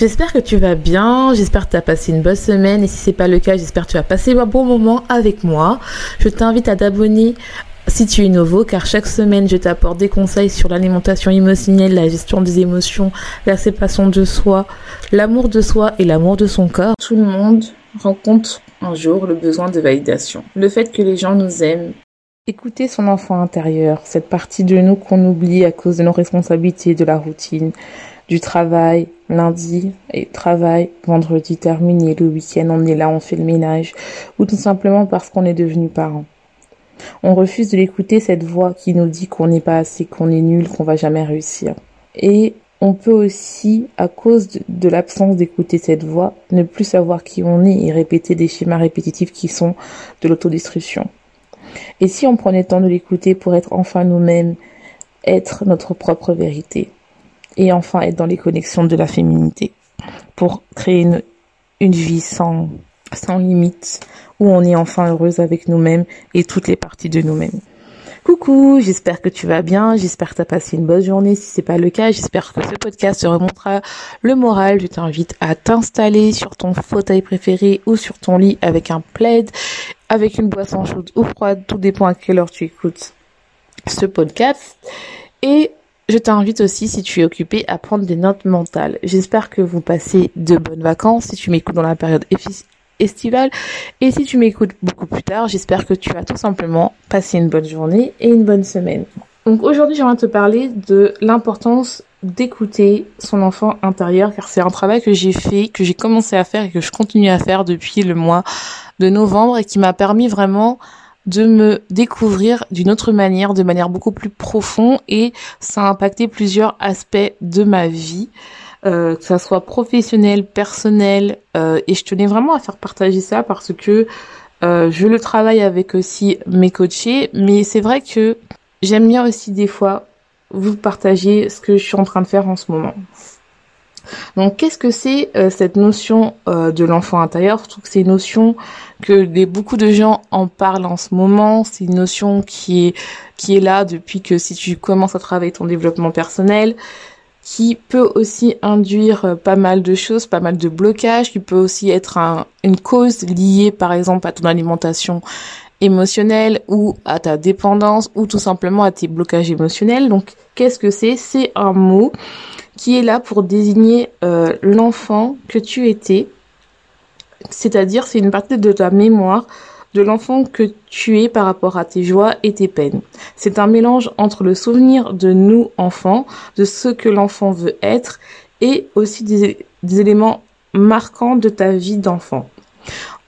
J'espère que tu vas bien, j'espère que tu as passé une bonne semaine et si c'est pas le cas, j'espère que tu as passé un bon moment avec moi. Je t'invite à t'abonner si tu es nouveau, car chaque semaine, je t'apporte des conseils sur l'alimentation émotionnelle, la gestion des émotions, la séparation de soi, l'amour de soi et l'amour de son corps. Tout le monde rencontre un jour le besoin de validation. Le fait que les gens nous aiment. Écouter son enfant intérieur, cette partie de nous qu'on oublie à cause de nos responsabilités, de la routine, du travail, lundi et travail, vendredi terminé, le week-end on est là, on fait le ménage, ou tout simplement parce qu'on est devenu parent. On refuse de l'écouter, cette voix qui nous dit qu'on n'est pas assez, qu'on est nul, qu'on va jamais réussir. Et on peut aussi, à cause de, l'absence d'écouter cette voix, ne plus savoir qui on est et répéter des schémas répétitifs qui sont de l'autodestruction. Et si on prenait le temps de l'écouter pour être enfin nous-mêmes, être notre propre vérité? Et enfin être dans les connexions de la féminité pour créer une, vie sans, sans limite où on est enfin heureuse avec nous-mêmes et toutes les parties de nous-mêmes. Coucou, j'espère que tu vas bien, j'espère que tu as passé une bonne journée. Si c'est pas le cas, j'espère que ce podcast te remontera le moral. Je t'invite à t'installer sur ton fauteuil préféré ou sur ton lit avec un plaid, avec une boisson chaude ou froide, tout dépend à quelle heure tu écoutes ce podcast. Et je t'invite aussi, si tu es occupé, à prendre des notes mentales. J'espère que vous passez de bonnes vacances si tu m'écoutes dans la période estivale. Et si tu m'écoutes beaucoup plus tard, j'espère que tu as tout simplement passé une bonne journée et une bonne semaine. Donc aujourd'hui, j'aimerais te parler de l'importance d'écouter son enfant intérieur car c'est un travail que j'ai fait, que j'ai commencé à faire et que je continue à faire depuis le mois de novembre et qui m'a permis vraiment de me découvrir d'une autre manière, de manière beaucoup plus profonde et ça a impacté plusieurs aspects de ma vie, euh, que ça soit professionnel, personnel euh, et je tenais vraiment à faire partager ça parce que euh, je le travaille avec aussi mes coachés, mais c'est vrai que j'aime bien aussi des fois vous partager ce que je suis en train de faire en ce moment. Donc qu'est-ce que c'est euh, cette notion euh, de l'enfant intérieur? Je trouve que c'est une notion que beaucoup de gens en parlent en ce moment. C'est une notion qui est qui est là depuis que si tu commences à travailler ton développement personnel, qui peut aussi induire euh, pas mal de choses, pas mal de blocages, qui peut aussi être une cause liée par exemple à ton alimentation émotionnelle ou à ta dépendance ou tout simplement à tes blocages émotionnels. Donc qu'est-ce que c'est? C'est un mot qui est là pour désigner euh, l'enfant que tu étais. C'est-à-dire, c'est une partie de ta mémoire de l'enfant que tu es par rapport à tes joies et tes peines. C'est un mélange entre le souvenir de nous, enfants, de ce que l'enfant veut être, et aussi des, des éléments marquants de ta vie d'enfant.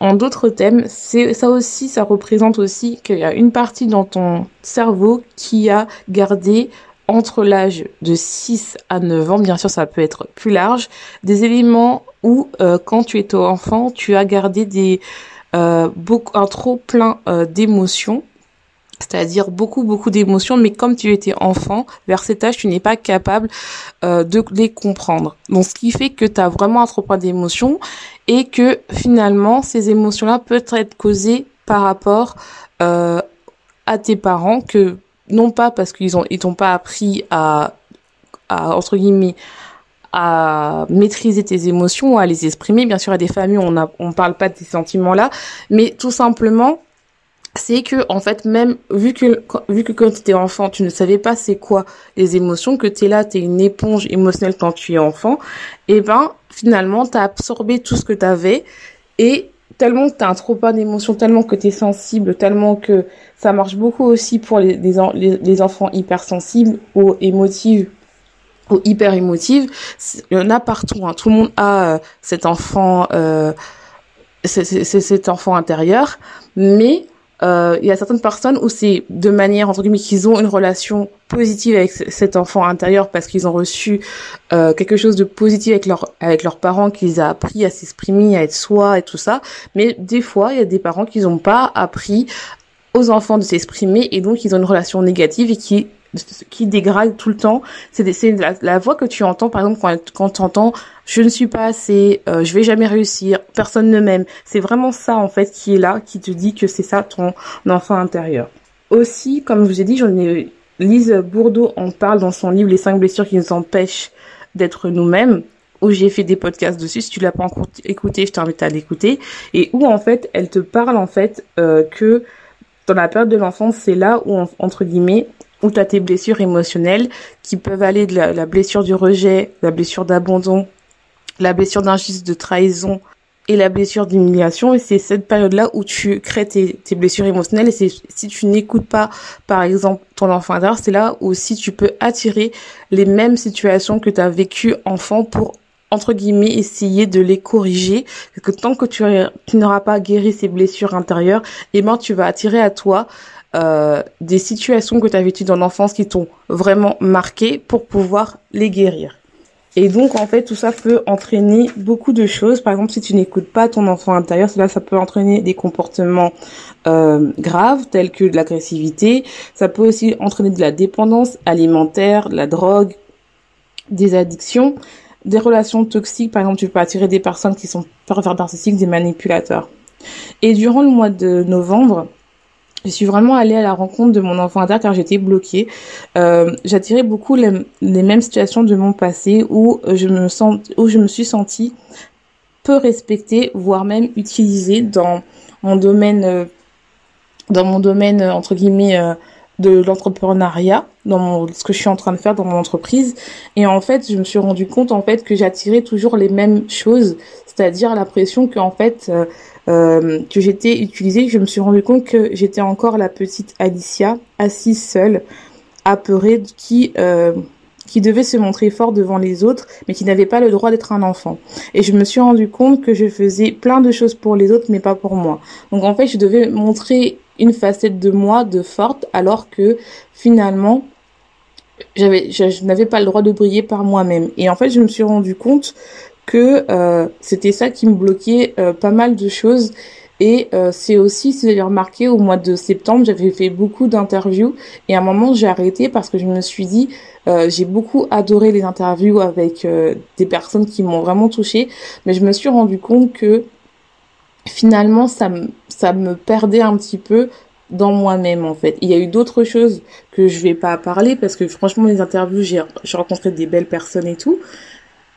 En d'autres thèmes, c'est ça aussi, ça représente aussi qu'il y a une partie dans ton cerveau qui a gardé entre l'âge de 6 à 9 ans, bien sûr ça peut être plus large, des éléments où euh, quand tu étais enfant, tu as gardé des euh, beaucoup un trop plein euh, d'émotions c'est-à-dire beaucoup beaucoup d'émotions, mais comme tu étais enfant, vers cet âge, tu n'es pas capable de les comprendre. Donc, ce qui fait que tu as vraiment un trop plein d'émotions et que finalement, ces émotions-là peuvent être causées par rapport à tes parents que non pas parce qu'ils ont ils t'ont pas appris à, entre guillemets à maîtriser tes émotions, à les exprimer. Bien sûr, à des familles, on a, on parle pas de ces sentiments-là, mais tout simplement, c'est que en fait même vu que vu que quand tu étais enfant tu ne savais pas c'est quoi les émotions que tu es là tu es une éponge émotionnelle quand tu es enfant et eh ben finalement tu as absorbé tout ce que tu avais et tellement que tu as un trop pas d'émotions, tellement que tu es sensible, tellement que ça marche beaucoup aussi pour les, les, enfants hypersensibles ou émotifs ou hyper émotives. Il y en a partout. Hein. Tout le monde a euh, cet enfant, euh, cet enfant intérieur, mais euh, il y a certaines personnes où c'est de manière entre guillemets qu'ils ont une relation positive avec cet enfant intérieur parce qu'ils ont reçu euh, quelque chose de positif avec avec leurs parents qu'ils ont appris à s'exprimer, à être soi et tout ça. Mais des fois, il y a des parents qui n'ont pas appris aux enfants de s'exprimer et donc ils ont une relation négative et qui qui dégrade tout le temps. C'est la, la, voix que tu entends, par exemple, quand, tu entends « je ne suis pas assez, euh, je vais jamais réussir, personne ne m'aime ». C'est vraiment ça, en fait, qui est là, qui te dit que c'est ça ton enfant intérieur. Aussi, comme je vous ai dit, Lise Bourdeau en parle dans son livre « Les cinq blessures qui nous empêchent d'être nous-mêmes » où j'ai fait des podcasts dessus. Si tu l'as pas encore écouté, je t'invite à l'écouter. Et où, en fait, elle te parle, en fait, euh, que dans la période de l'enfance, c'est là où, entre guillemets, où tu as tes blessures émotionnelles qui peuvent aller de la, blessure du rejet, la blessure d'abandon, la blessure d'injustice, de trahison et la blessure d'humiliation. Et c'est cette période-là où tu crées tes, blessures émotionnelles. Et c'est si tu n'écoutes pas, par exemple, ton enfant intérieur, c'est là où si tu peux attirer les mêmes situations que tu as vécues enfant pour entre guillemets essayer de les corriger parce que tant que tu, n'auras pas guéri ces blessures intérieures et eh ben tu vas attirer à toi euh, des situations que tu as vécues dans l'enfance qui t'ont vraiment marqué pour pouvoir les guérir. Et donc en fait tout ça peut entraîner beaucoup de choses. Par exemple si tu n'écoutes pas ton enfant intérieur, cela ça peut entraîner des comportements euh, graves tels que de l'agressivité. Ça peut aussi entraîner de la dépendance alimentaire, la drogue, des addictions, des relations toxiques. Par exemple tu peux attirer des personnes qui sont pervers narcissiques, des manipulateurs. Et durant le mois de novembre, je suis vraiment allée à la rencontre de mon enfant intérieur car j'étais bloquée. Euh, J'attirais beaucoup les, mêmes situations de mon passé où je me sens, où je me suis sentie peu respectée, voire même utilisée dans mon domaine, euh, dans mon domaine euh, entre guillemets euh, de l'entrepreneuriat, dans mon, ce que je suis en train de faire dans mon entreprise. Et en fait, je me suis rendu compte en fait que j'attirais toujours les mêmes choses, c'est-à-dire la pression qu'en fait euh, que j'étais utilisée, je me suis rendu compte que j'étais encore la petite Alicia, assise seule, apeurée, qui euh, qui devait se montrer fort devant les autres, mais qui n'avait pas le droit d'être un enfant. Et je me suis rendu compte que je faisais plein de choses pour les autres, mais pas pour moi. Donc en fait, je devais montrer une facette de moi de forte, alors que finalement, j'avais, je n'avais pas le droit de briller par moi-même. Et en fait, je me suis rendu compte que euh, c'était ça qui me bloquait euh, pas mal de choses. Et euh, c'est aussi, si vous avez remarqué, au mois de septembre, j'avais fait beaucoup d'interviews et à un moment j'ai arrêté parce que je me suis dit, j'ai beaucoup adoré les interviews avec des personnes qui m'ont vraiment touchée, mais je me suis rendu compte que finalement ça me, ça me perdait un petit peu dans moi-même en fait. Il y a eu d'autres choses que je vais pas parler parce que franchement les interviews j'ai rencontré des belles personnes et tout,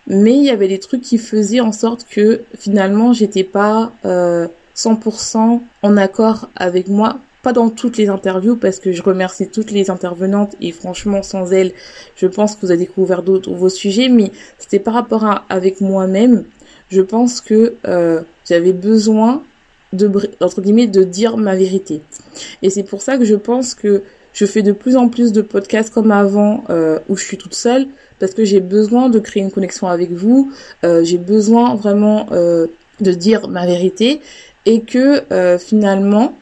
mais il y avait des trucs qui faisaient en sorte que finalement j'étais pas euh, 100% en accord avec moi. Pas dans toutes les interviews parce que je remercie toutes les intervenantes et franchement sans elles je pense que vous avez découvert d'autres vos sujets. Mais c'était par rapport à avec moi-même je pense que euh, j'avais besoin de entre guillemets de dire ma vérité et c'est pour ça que je pense que je fais de plus en plus de podcasts comme avant euh, où je suis toute seule parce que j'ai besoin de créer une connexion avec vous. Euh, j'ai besoin vraiment euh, de dire ma vérité et que euh, finalement,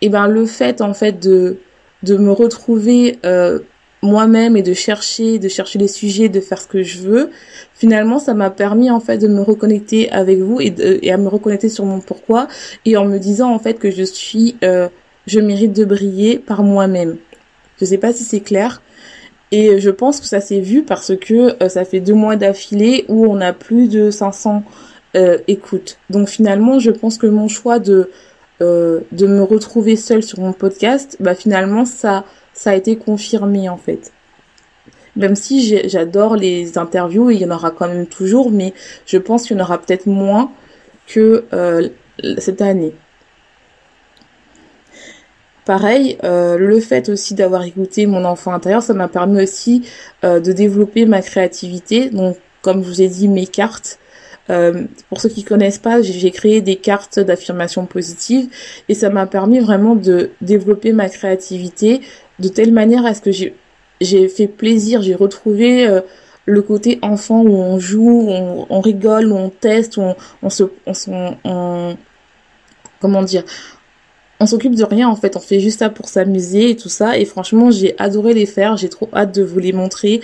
eh ben le fait en fait de de me retrouver moi-même et de chercher, de chercher les sujets, de faire ce que je veux, finalement, ça m'a permis en fait de me reconnecter avec vous et, à me reconnecter sur mon pourquoi et en me disant en fait que je suis, euh, je mérite de briller par moi-même. Je sais pas si c'est clair. Et je pense que ça s'est vu parce que euh, ça fait deux mois d'affilée où on a plus de 500 euh, écoutes. Donc finalement, je pense que mon choix de de me retrouver seule sur mon podcast, bah finalement ça ça a été confirmé en fait. Même si j'adore les interviews, il y en aura quand même toujours, mais je pense qu'il y en aura peut-être moins que euh, cette année. Pareil, euh, le fait aussi d'avoir écouté mon enfant intérieur, ça m'a permis aussi euh, de développer ma créativité. Donc, comme je vous ai dit, mes cartes, Euh, pour ceux qui connaissent pas, j'ai créé des cartes d'affirmation positive et ça m'a permis vraiment de développer ma créativité de telle manière à ce que j'ai fait plaisir, j'ai retrouvé euh, le côté enfant où on joue, on, on rigole, où on teste, où on, on se, on, comment dire, on s'occupe de rien en fait, on fait juste ça pour s'amuser et tout ça. Et franchement, j'ai adoré les faire, j'ai trop hâte de vous les montrer.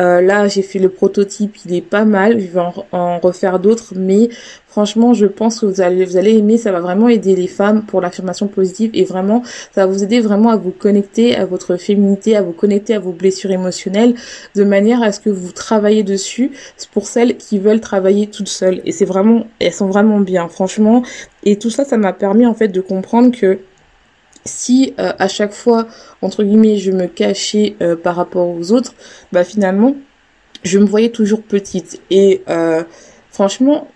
Euh, là, j'ai fait le prototype, il est pas mal, je vais en, refaire d'autres, mais franchement, je pense que vous allez vous allez aimer, ça va vraiment aider les femmes pour l'affirmation positive et vraiment, ça va vous aider vraiment à vous connecter à votre féminité, à vous connecter à vos blessures émotionnelles, de manière à ce que vous travaillez dessus. pour celles qui veulent travailler toutes seules et c'est vraiment, elles sont vraiment bien, franchement. Et tout ça, ça m'a permis en fait de comprendre que si euh, à chaque fois entre guillemets je me cachais euh, par rapport aux autres, bah finalement je me voyais toujours petite et euh, franchement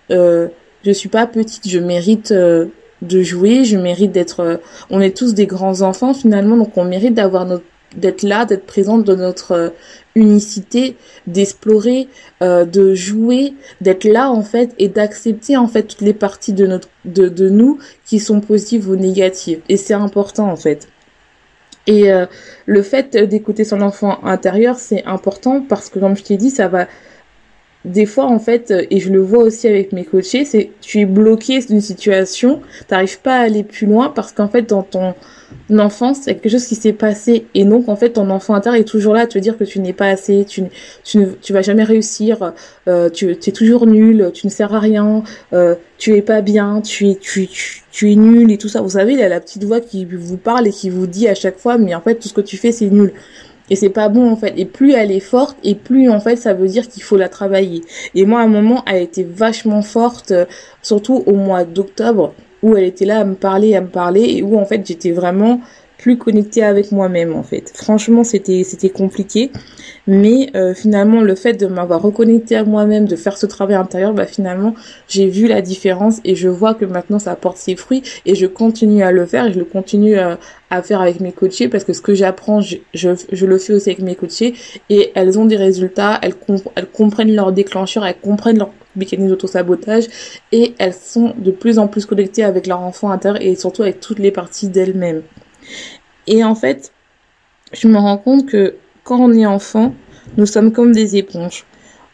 je suis pas petite, je mérite de jouer, je mérite d'être on est tous des grands enfants finalement donc on mérite d'avoir notre d'être là, d'être présente dans notre euh, unicité, d'explorer, euh, de jouer, d'être là en fait et d'accepter en fait toutes les parties de notre de, de nous qui sont positives ou négatives. Et c'est important en fait. Et euh, le fait d'écouter son enfant intérieur, c'est important parce que comme je t'ai dit, ça va des fois en fait et je le vois aussi avec mes coachés, c'est tu es bloqué d'une situation, t'arrives pas à aller plus loin parce qu'en fait dans ton l'enfance, c'est quelque chose qui s'est passé et donc en fait ton enfant intérieur est toujours là à te dire que tu n'es pas assez, tu, tu, ne, tu vas jamais réussir, euh, tu es toujours nul, tu ne sers à rien, euh, tu es pas bien, tu es tu, tu, es nul et tout ça. Vous savez, il y a la petite voix qui vous parle et qui vous dit à chaque fois mais en fait tout ce que tu fais c'est nul. Et c'est pas bon en fait. Et plus elle est forte, et plus en fait ça veut dire qu'il faut la travailler. Et moi à un moment, elle était vachement forte, euh, surtout au mois d'octobre où elle était là à me parler, à me parler, et où en fait j'étais vraiment plus connectée avec moi-même en fait. Franchement, c'était c'était compliqué, mais euh, finalement le fait de m'avoir reconnecté à moi-même, de faire ce travail intérieur, bah finalement j'ai vu la différence et je vois que maintenant ça porte ses fruits et je continue à le faire et je le continue à, à faire avec mes coachés parce que ce que j'apprends, je, je, je, le fais aussi avec mes coachés et elles ont des résultats, elles, elles comprennent leur déclencheur, elles comprennent leur mécanisme d'auto-sabotage et elles sont de plus en plus connectées avec leur enfant intérieur et surtout avec toutes les parties d'elles-mêmes. Et en fait, je me rends compte que quand on est enfant, nous sommes comme des éponges.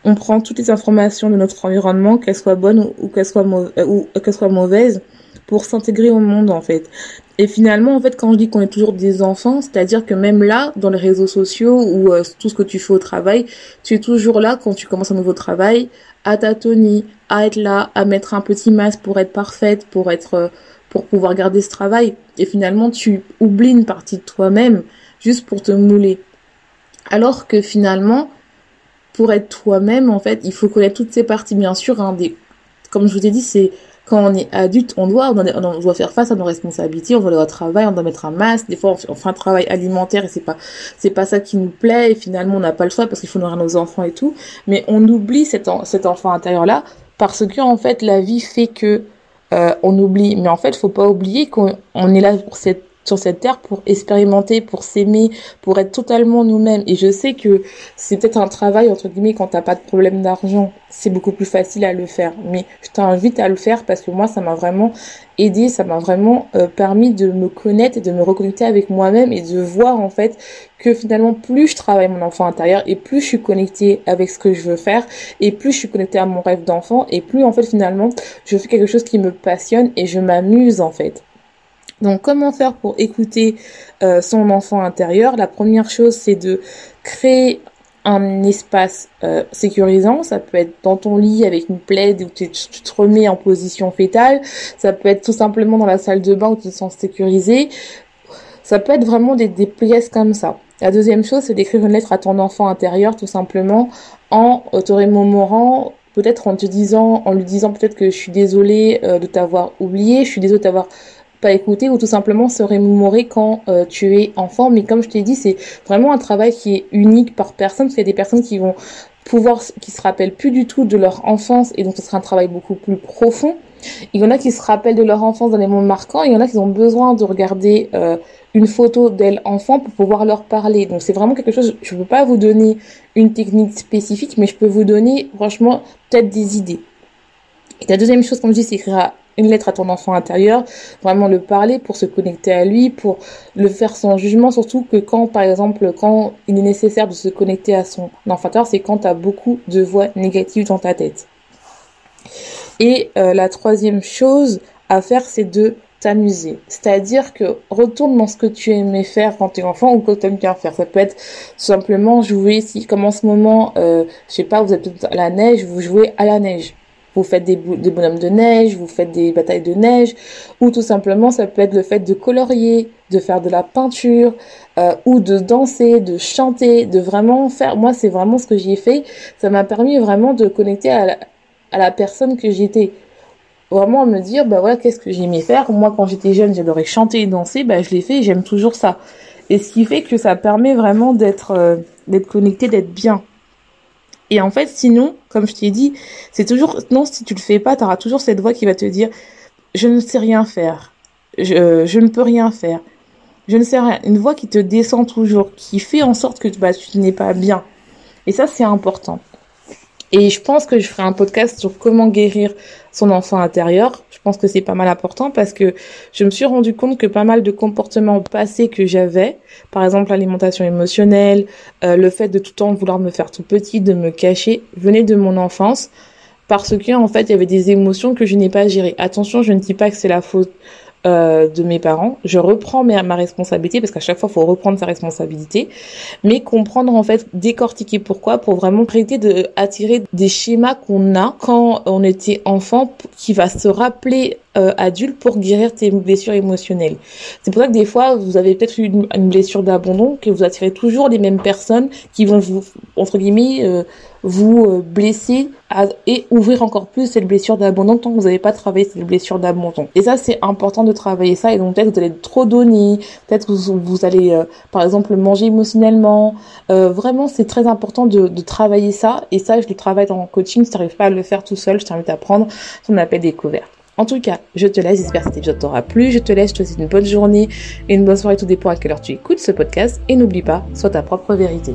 On prend toutes les informations de notre environnement, qu'elles soient bonnes ou, qu'elles soient, ou qu'elles soient mauvaises, pour s'intégrer au monde en fait. Et finalement, en fait, quand je dis qu'on est toujours des enfants, c'est-à-dire que même là, dans les réseaux sociaux ou euh, tout ce que tu fais au travail, tu es toujours là quand tu commences un nouveau travail, à tâtonner, à être là, à mettre un petit masque pour être parfaite, pour être euh, pour pouvoir garder ce travail. Et finalement, tu oublies une partie de toi-même juste pour te mouler. Alors que finalement, pour être toi-même, en fait, il faut connaître toutes ces parties. Bien sûr, hein, des, comme je vous ai dit, c'est quand on est adulte, on doit, on, doit faire face à nos responsabilités, on doit aller au travail, on doit mettre un masque. Des fois, on fait, un travail alimentaire et c'est pas, c'est pas ça qui nous plaît. Et finalement, on n'a pas le choix parce qu'il faut nourrir nos enfants et tout. Mais on oublie cet, cet enfant intérieur là parce que en fait, la vie fait que euh, on oublie. Mais en fait, faut pas oublier qu'on est là pour cette sur cette terre pour expérimenter, pour s'aimer, pour être totalement nous-mêmes. Et je sais que c'est peut-être un travail, entre guillemets, quand t'as pas de problème d'argent, c'est beaucoup plus facile à le faire. Mais je t'invite à le faire parce que moi, ça m'a vraiment aidé, ça m'a vraiment euh, permis de me connaître et de me reconnecter avec moi-même et de voir en fait que finalement plus je travaille mon enfant intérieur et plus je suis connectée avec ce que je veux faire et plus je suis connectée à mon rêve d'enfant et plus en fait finalement je fais quelque chose qui me passionne et je m'amuse en fait. Donc comment faire pour écouter euh, son enfant intérieur? La première chose c'est de créer un espace euh, sécurisant, ça peut être dans ton lit avec une plaide où tu, te remets en position fétale, ça peut être tout simplement dans la salle de bain où tu te sens sécurisé, ça peut être vraiment des, pièces comme ça. La deuxième chose c'est d'écrire une lettre à ton enfant intérieur tout simplement en te remémorant peut-être en te disant, en lui disant peut-être que je suis désolée euh, de t'avoir oublié, je suis désolée de t'avoir écouter ou tout simplement se remémorer quand euh, tu es enfant. Mais comme je t'ai dit, c'est vraiment un travail qui est unique par personne parce qu'il y a des personnes qui vont pouvoir, qui se rappellent plus du tout de leur enfance et donc ce sera un travail beaucoup plus profond. Il y en a qui se rappellent de leur enfance dans les moments marquants, il y en a qui ont besoin de regarder euh, une photo d'elle enfant pour pouvoir leur parler. Donc c'est vraiment quelque chose, je ne peux pas vous donner une technique spécifique, mais je peux vous donner franchement peut-être des idées. Et la deuxième chose, comme je dis, c'est écrire une lettre à ton enfant intérieur, vraiment le parler pour se connecter à lui, pour le faire sans jugement, surtout que quand, par exemple, quand il est nécessaire de se connecter à son enfant intérieur, c'est quand tu as beaucoup de voix négatives dans ta tête. Et euh, la troisième chose à faire, c'est de t'amuser. C'est-à-dire que retourne dans ce que tu aimais faire quand tu es enfant ou que tu aimes bien faire. Ça peut être simplement jouer, si comme en ce moment, euh, je sais pas, vous êtes à la neige, vous jouez à la neige vous faites des, bonhommes de neige, vous faites des batailles de neige, ou tout simplement ça peut être le fait de colorier, de faire de la peinture, euh, ou de danser, de chanter, de vraiment faire. Moi, c'est vraiment ce que j'ai fait. Ça m'a permis vraiment de connecter à la, personne que j'étais. Vraiment à me dire, bah voilà, qu'est-ce que j'aimais faire. Moi, quand j'étais jeune, j'adorais chanter et danser, bah je l'ai fait et j'aime toujours ça. Et ce qui fait que ça permet vraiment d'être euh, d'être connecté, d'être bien. Et en fait, sinon, comme je t'ai dit, c'est toujours, non, si tu le fais pas, tu auras toujours cette voix qui va te dire, je ne sais rien faire, je, je ne peux rien faire, je ne sais rien. Une voix qui te descend toujours, qui fait en sorte que bah, tu n'es pas bien. Et ça, c'est important. Et je pense que je ferai un podcast sur comment guérir son enfant intérieur. Je pense que c'est pas mal important parce que je me suis rendu compte que pas mal de comportements passés que j'avais, par exemple l'alimentation émotionnelle, euh, le fait de tout le temps vouloir me faire tout petit, de me cacher, venaient de mon enfance parce que en fait il y avait des émotions que je n'ai pas gérées. Attention, je ne dis pas que c'est la faute euh, de mes parents. Je reprends ma, responsabilité parce qu'à chaque fois, il faut reprendre sa responsabilité, mais comprendre en fait, décortiquer pourquoi, pour vraiment arrêter de attirer des schémas qu'on a quand on était enfant, qui va se rappeler euh, adulte pour guérir tes blessures émotionnelles. C'est pour ça que des fois, vous avez peut-être eu une, blessure d'abandon, que vous attirez toujours les mêmes personnes qui vont vous, entre guillemets, euh, vous euh, blesser et ouvrir encore plus cette blessure d'abandon tant que vous n'avez pas travaillé cette blessure d'abandon. Et ça, c'est important de travailler ça. Et donc peut-être vous allez trop donner, peut-être vous, vous allez, euh, par exemple, manger émotionnellement. Euh, vraiment, c'est très important de, de, travailler ça. Et ça, je le travaille dans le coaching. Si tu n'arrives pas à le faire tout seul, je t'invite à prendre son appel découverte. En tout cas, je te laisse, j'espère que cet épisode t'aura plu. Je te laisse, je te souhaite une bonne journée une bonne soirée, tout dépend à quelle heure tu écoutes ce podcast. Et n'oublie pas, sois ta propre vérité.